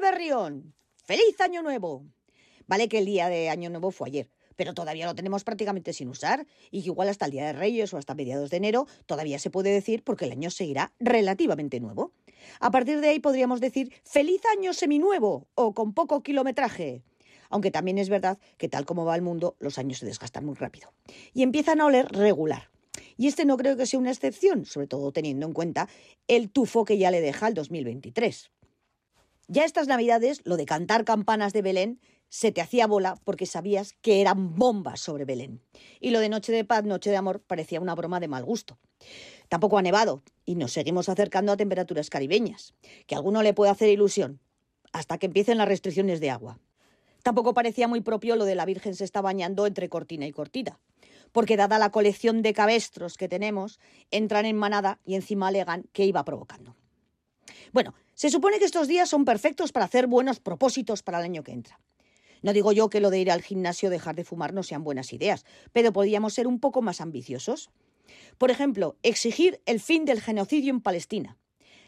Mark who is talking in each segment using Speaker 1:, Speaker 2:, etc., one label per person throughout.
Speaker 1: Berrión! ¡Feliz Año Nuevo! Vale que el día de Año Nuevo fue ayer, pero todavía lo tenemos prácticamente sin usar y que igual hasta el Día de Reyes o hasta mediados de enero todavía se puede decir porque el año seguirá relativamente nuevo. A partir de ahí podríamos decir feliz año seminuevo o con poco kilometraje. Aunque también es verdad que tal como va el mundo, los años se desgastan muy rápido y empiezan a oler regular. Y este no creo que sea una excepción, sobre todo teniendo en cuenta el tufo que ya le deja el 2023. Ya estas navidades, lo de cantar campanas de Belén se te hacía bola porque sabías que eran bombas sobre Belén. Y lo de Noche de Paz, Noche de Amor parecía una broma de mal gusto. Tampoco ha nevado y nos seguimos acercando a temperaturas caribeñas, que a alguno le puede hacer ilusión, hasta que empiecen las restricciones de agua. Tampoco parecía muy propio lo de la Virgen se está bañando entre cortina y cortina, porque dada la colección de cabestros que tenemos, entran en manada y encima alegan que iba provocando. Bueno, se supone que estos días son perfectos para hacer buenos propósitos para el año que entra. No digo yo que lo de ir al gimnasio o dejar de fumar no sean buenas ideas, pero podríamos ser un poco más ambiciosos. Por ejemplo, exigir el fin del genocidio en Palestina,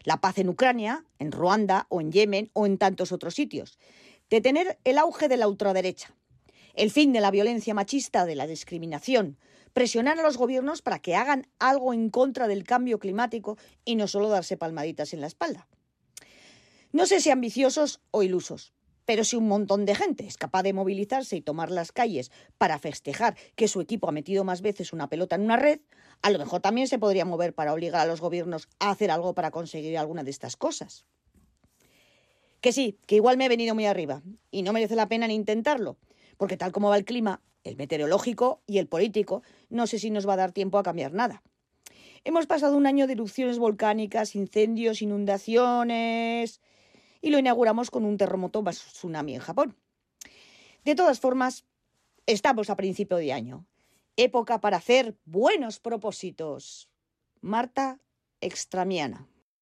Speaker 1: la paz en Ucrania, en Ruanda o en Yemen o en tantos otros sitios, detener el auge de la ultraderecha, el fin de la violencia machista, de la discriminación, presionar a los gobiernos para que hagan algo en contra del cambio climático y no solo darse palmaditas en la espalda. No sé si ambiciosos o ilusos, pero si un montón de gente es capaz de movilizarse y tomar las calles para festejar que su equipo ha metido más veces una pelota en una red, a lo mejor también se podría mover para obligar a los gobiernos a hacer algo para conseguir alguna de estas cosas. Que sí, que igual me he venido muy arriba y no merece la pena ni intentarlo, porque tal como va el clima, el meteorológico y el político, no sé si nos va a dar tiempo a cambiar nada. Hemos pasado un año de erupciones volcánicas, incendios, inundaciones, y lo inauguramos con un terremoto más tsunami en Japón. De todas formas, estamos a principio de año. Época para hacer buenos propósitos. Marta Extramiana.